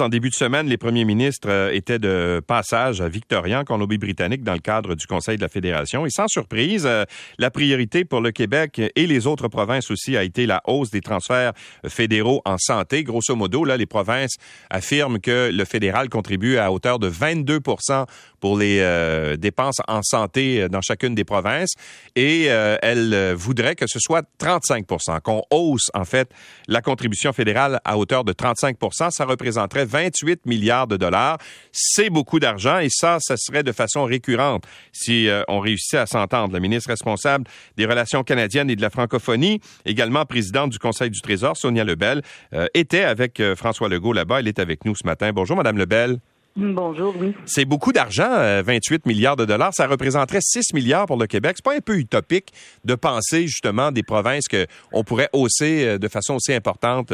En début de semaine, les premiers ministres euh, étaient de passage à Victoria, en Colombie-Britannique, dans le cadre du Conseil de la Fédération. Et sans surprise, euh, la priorité pour le Québec et les autres provinces aussi a été la hausse des transferts fédéraux en santé. Grosso modo, là, les provinces affirment que le fédéral contribue à hauteur de 22% pour les euh, dépenses en santé dans chacune des provinces. Et elles voudraient que ce soit 35% qu'on hausse, en fait, la contribution fédérale à hauteur de 35% Ça représenterait 28 milliards de dollars. C'est beaucoup d'argent et ça, ça serait de façon récurrente si euh, on réussissait à s'entendre. La ministre responsable des relations canadiennes et de la francophonie, également présidente du Conseil du Trésor, Sonia Lebel, euh, était avec euh, François Legault là-bas. Elle est avec nous ce matin. Bonjour, Madame Lebel. Bonjour, oui. C'est beaucoup d'argent, 28 milliards de dollars. Ça représenterait 6 milliards pour le Québec. C'est pas un peu utopique de penser justement des provinces qu'on pourrait hausser de façon aussi importante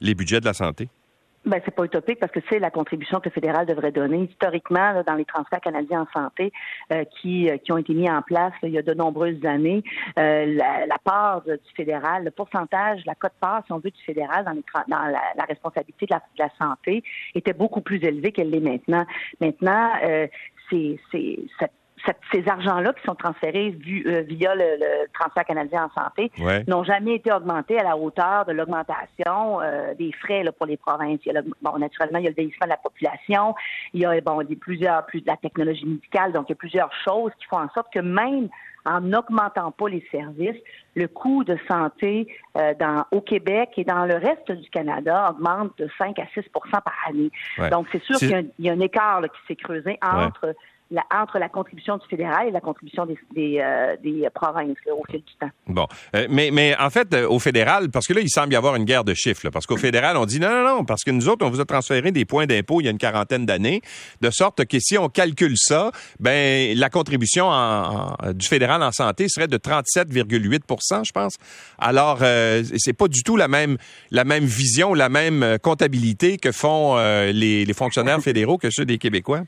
les budgets de la santé? Ben, c'est pas utopique parce que c'est la contribution que le fédéral devrait donner. Historiquement, dans les transferts canadiens en santé euh, qui, euh, qui ont été mis en place il y a de nombreuses années, euh, la, part du fédéral, le pourcentage, la cote-part, si on veut, du fédéral dans, les, dans la, responsabilité de la, de la, santé était beaucoup plus élevée qu'elle l'est maintenant. Maintenant, c'est, c'est ces argents-là qui sont transférés euh, via le, transfert canadien en santé n'ont jamais été augmentés à la hauteur de l'augmentation euh, des frais pour les provinces. bon, naturellement, il y a le vieillissement de la population, il y a bon, des, plusieurs, plus de la technologie médicale, donc il y a plusieurs choses qui font en sorte que même en n'augmentant pas les services, le coût de santé euh, dans, au Québec et dans le reste du Canada augmente de 5 à 6 par année. Donc, c'est sûr qu'il y, a un écart qui s'est creusé entre entre la contribution du fédéral et la contribution des, des, euh, des provinces au fil du temps. Bon, euh, mais, mais en fait, euh, au fédéral, parce que là, il semble y avoir une guerre de chiffres, parce qu'au fédéral, on dit non, non, non, parce que nous autres, on vous a transféré des points d'impôt il y a une quarantaine d'années, de sorte que si on calcule ça, ben la contribution en, du fédéral en santé serait de 37,8% je pense. Alors, c'est pas du tout la même la même vision, la même comptabilité que font les, les fonctionnaires fédéraux que ceux des Québécois.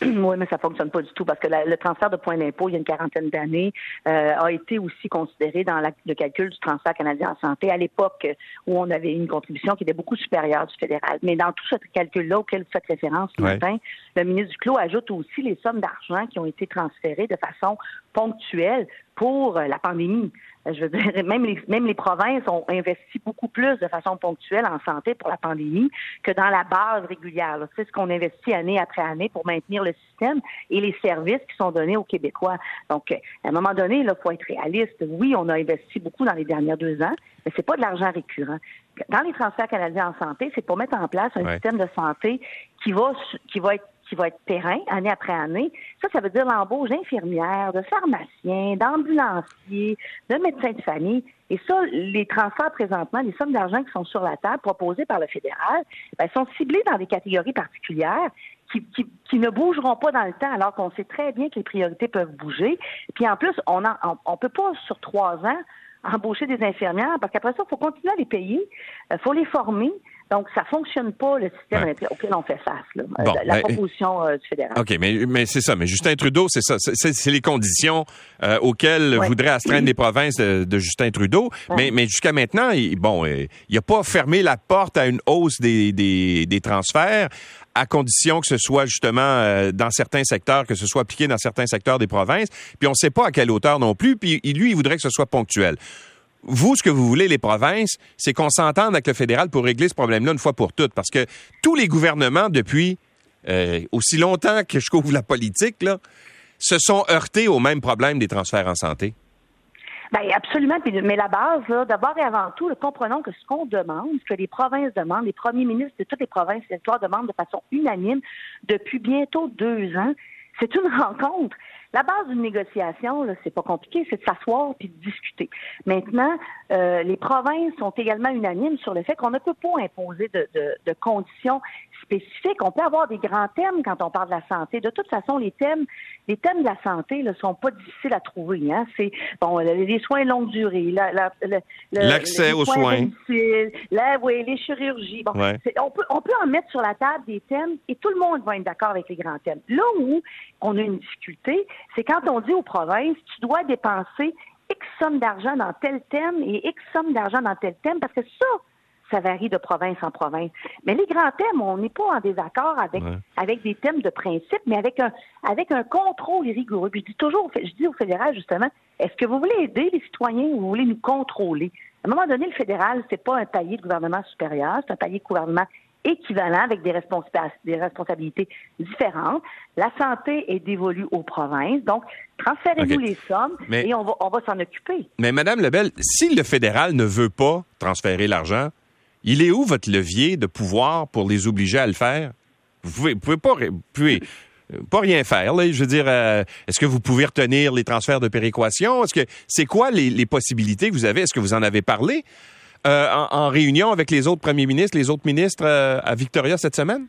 Oui, mais ça fonctionne pas du tout parce que le transfert de points d'impôt il y a une quarantaine d'années euh, a été aussi considéré dans le calcul du transfert canadien en santé à l'époque où on avait une contribution qui était beaucoup supérieure du fédéral. Mais dans tout ce calcul-là auquel vous faites référence ce matin, le ministre Duclos ajoute aussi les sommes d'argent qui ont été transférées de façon ponctuelle pour euh, la pandémie. Euh, je veux dire, même les, même les provinces ont investi beaucoup plus de façon ponctuelle en santé pour la pandémie que dans la base régulière. C'est ce qu'on investit année après année pour maintenir le système et les services qui sont donnés aux Québécois. Donc, à un moment donné, il faut être réaliste. Oui, on a investi beaucoup dans les dernières deux ans, mais c'est pas de l'argent récurrent. Dans les transferts canadiens en santé, c'est pour mettre en place un système de santé qui va qui va être qui va être périn année après année. Ça, ça veut dire l'embauche d'infirmières, de pharmaciens, d'ambulanciers, de médecins de famille. Et ça, les transferts présentement, les sommes d'argent qui sont sur la table proposées par le fédéral, ben, sont ciblées dans des catégories particulières qui, ne bougeront pas dans le temps, alors qu'on sait très bien que les priorités peuvent bouger. Puis en plus, on ne on peut pas sur trois ans embaucher des infirmières parce qu'après ça, il faut continuer à les payer, il faut les former. Donc, ça fonctionne pas, le système auquel on fait face, là, euh, la ben, proposition euh, du fédéral. OK, mais, mais c'est ça. Mais Justin Trudeau, c'est ça. C'est les conditions euh, auxquelles voudraient astreindre les provinces de, Justin Trudeau. Mais, mais jusqu'à maintenant, il, bon, il n'a pas fermé la porte à une hausse des, des, des transferts à condition que ce soit justement dans certains secteurs, que ce soit appliqué dans certains secteurs des provinces. Puis on ne sait pas à quelle hauteur non plus. Puis lui, il voudrait que ce soit ponctuel vous, ce que vous voulez, les provinces, c'est qu'on s'entende avec le fédéral pour régler ce problème-là une fois pour toutes. Parce que tous les gouvernements, depuis euh, aussi longtemps que je couvre la politique, se sont heurtés au même problème des transferts en santé. Bien, absolument. Mais la base, d'abord et avant tout, comprenons que ce qu'on demande, ce que les provinces demandent, les premiers ministres de toutes les provinces et territoires demandent de façon unanime depuis bientôt deux ans, c'est une rencontre. La base d'une négociation, c'est pas compliqué, c'est de s'asseoir puis de discuter. Maintenant, euh, les provinces sont également unanimes sur le fait qu'on ne peut pas imposer de, de, de conditions spécifiques. On peut avoir des grands thèmes quand on parle de la santé. De toute façon, les thèmes, les thèmes de la santé ne sont pas difficiles à trouver. Hein. C'est bon, les soins longue durée, l'accès aux soins, oui, les chirurgies. Bon, on peut on peut en mettre sur la table des thèmes et tout le monde va être d'accord avec les grands thèmes. Là où on a une difficulté, c'est quand on dit aux provinces, tu dois dépenser X somme d'argent dans tel thème et X somme d'argent dans tel thème, parce que ça, ça varie de province en province. Mais les grands thèmes, on n'est pas en désaccord avec, avec des thèmes de principe, mais avec un, avec un contrôle rigoureux. je dis toujours, je dis au fédéral, justement, est-ce que vous voulez aider les citoyens ou vous voulez nous contrôler? À un moment donné, le fédéral, c'est pas un palier de gouvernement supérieur, c'est un palier de gouvernement équivalent avec des, des responsabilités différentes. La santé est dévolue aux provinces, donc transférez-nous les sommes et on va, on va s'en occuper. Mais Madame Lebel, si le fédéral ne veut pas transférer l'argent, il est où votre levier de pouvoir pour les obliger à le faire? Vous pouvez, pouvez pas, pouvez pas rien faire. Là. Je veux dire, euh, est-ce que vous pouvez retenir les transferts de péréquation? Est-ce que c'est quoi les, les, possibilités que vous avez? Est-ce que vous en avez parlé? Euh, en, réunion avec les autres premiers ministres, les autres ministres euh, à Victoria cette semaine?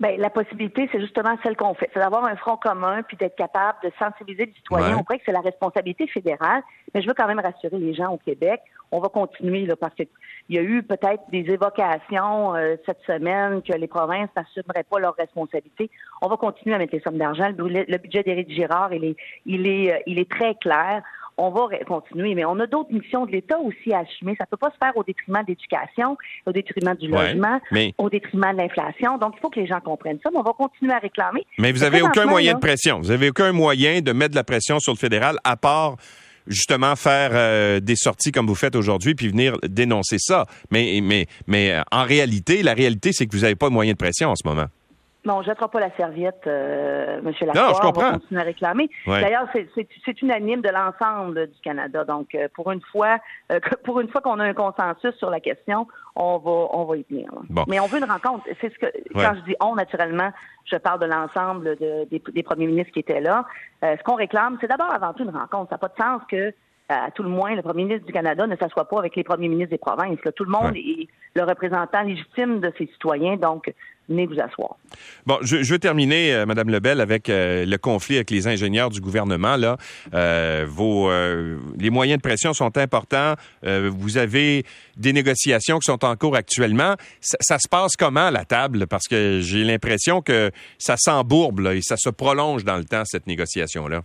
Bien, la possibilité, c'est justement celle qu'on fait. C'est d'avoir un front commun puis d'être capable de sensibiliser les citoyens. On croit que c'est la responsabilité fédérale, mais je veux quand même rassurer les gens au Québec. On va continuer là, parce qu'il y a eu peut-être des évocations euh, cette semaine que les provinces n'assumeraient pas leurs responsabilités. On va continuer à mettre les sommes d'argent. Le, budget d'Éric Girard, il est, il est, il est très clair on va continuer. Mais on a d'autres missions de l'État aussi à assumer. Ça ne peut pas se faire au détriment de l'éducation, au détriment du logement, au détriment de l'inflation. Donc, il faut que les gens comprennent ça. Mais on va continuer à réclamer. Mais vous n'avez aucun moyen de pression. Vous n'avez aucun moyen de mettre de la pression sur le fédéral à part justement faire euh, des sorties comme vous faites aujourd'hui puis venir dénoncer ça. Mais, mais, mais euh, en réalité, la réalité, c'est que vous n'avez pas de moyen de pression en ce moment. Non, on ne jettera pas la serviette, euh, M. Lacroix. Non, je comprends. On va continuer à réclamer. D'ailleurs, c'est unanime de l'ensemble du Canada. Donc, euh, pour une fois, euh, pour une fois qu'on a un consensus sur la question, on va, on va y tenir. Mais on veut une rencontre. C'est ce que quand je dis on, naturellement, je parle de l'ensemble des, des, premiers ministres qui étaient là. ce qu'on réclame, c'est d'abord avant tout une rencontre. Ça n'a pas de sens que à tout le moins, le premier ministre du Canada ne s'assoit pas avec les premiers ministres des provinces. Tout le monde est le représentant légitime de ses citoyens, donc venez vous asseoir. Bon, je, je veux terminer, euh, Madame Lebel, avec euh, le conflit avec les ingénieurs du gouvernement. Là, euh, vos, les moyens de pression sont importants. vous avez des négociations qui sont en cours actuellement. Ça, ça se passe comment à la table? Parce que j'ai l'impression que ça s'embourbe et ça se prolonge dans le temps cette négociation là.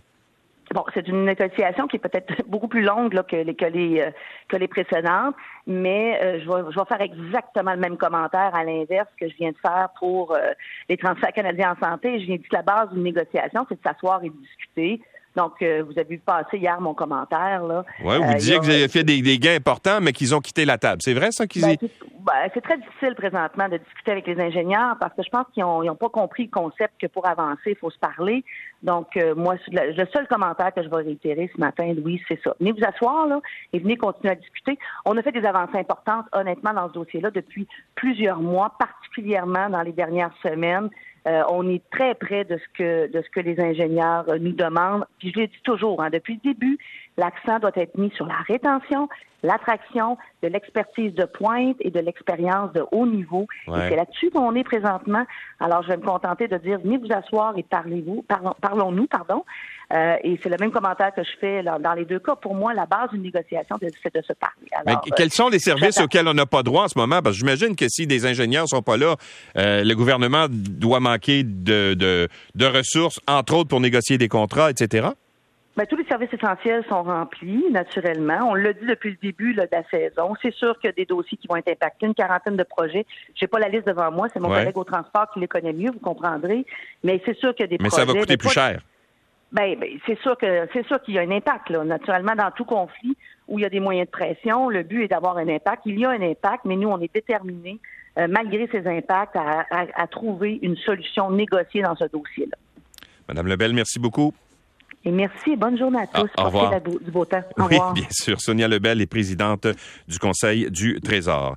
Bon, c'est une négociation qui est peut-être beaucoup plus longue là, que, les, que, les, euh, que les précédentes, mais euh, je, vais, je vais faire exactement le même commentaire à l'inverse que je viens de faire pour euh, les transferts canadiens en santé. Je viens de dire que la base d'une négociation, c'est de s'asseoir et de discuter. Donc, vous avez vu passer hier mon commentaire. Là. Oui, vous disiez que vous avez fait des, des gains importants, mais qu'ils ont quitté la table. C'est vrai, ça, qu'ils ben, ben, c'est très difficile présentement de discuter avec les ingénieurs parce que je pense qu'ils n'ont pas compris le concept que pour avancer, il faut se parler. Donc, euh, moi, le seul commentaire que je vais réitérer ce matin, Louis, c'est ça. Venez vous asseoir là et venez continuer à discuter. On a fait des avancées importantes, honnêtement, dans ce dossier-là depuis plusieurs mois, particulièrement dans les dernières semaines. Euh, on est très près de ce que de ce que les ingénieurs euh, nous demandent. Puis je l'ai dit toujours, hein, depuis le début, l'accent doit être mis sur la rétention, l'attraction, de l'expertise de pointe et de l'expérience de haut niveau. Et c'est là-dessus qu'on est présentement. Alors, je vais me contenter de dire, venez vous asseoir et parlez-vous, parlons-nous, pardon. Euh, et c'est le même commentaire que je fais dans les deux cas. Pour moi, la base d'une négociation, c'est de se parler. Alors, Mais quels sont les services auxquels on n'a pas droit en ce moment? Parce que j'imagine que si des ingénieurs sont pas là, euh, le gouvernement doit manquer de, de, de ressources, entre autres pour négocier des contrats, etc. Bien, tous les services essentiels sont remplis, naturellement. On l'a dit depuis le début de la saison. C'est sûr qu'il y a des dossiers qui vont être impactés, une quarantaine de projets. Je n'ai pas la liste devant moi, c'est mon collègue au transport qui les connaît mieux, vous comprendrez. Mais c'est sûr qu'il y a des projets. Mais ça va coûter plus cher. Ben, ben, c'est sûr que c'est sûr qu'il y a un impact là. Naturellement, dans tout conflit où il y a des moyens de pression, le but est d'avoir un impact. Il y a un impact, mais nous, on est déterminés, euh, malgré ces impacts, à, trouver une solution négociée dans ce dossier-là. Madame Lebel, merci beaucoup. Et merci et bonne journée à tous. Ah, au revoir. du beau temps. oui, bien sûr. Sonia Lebel est présidente du Conseil du Trésor.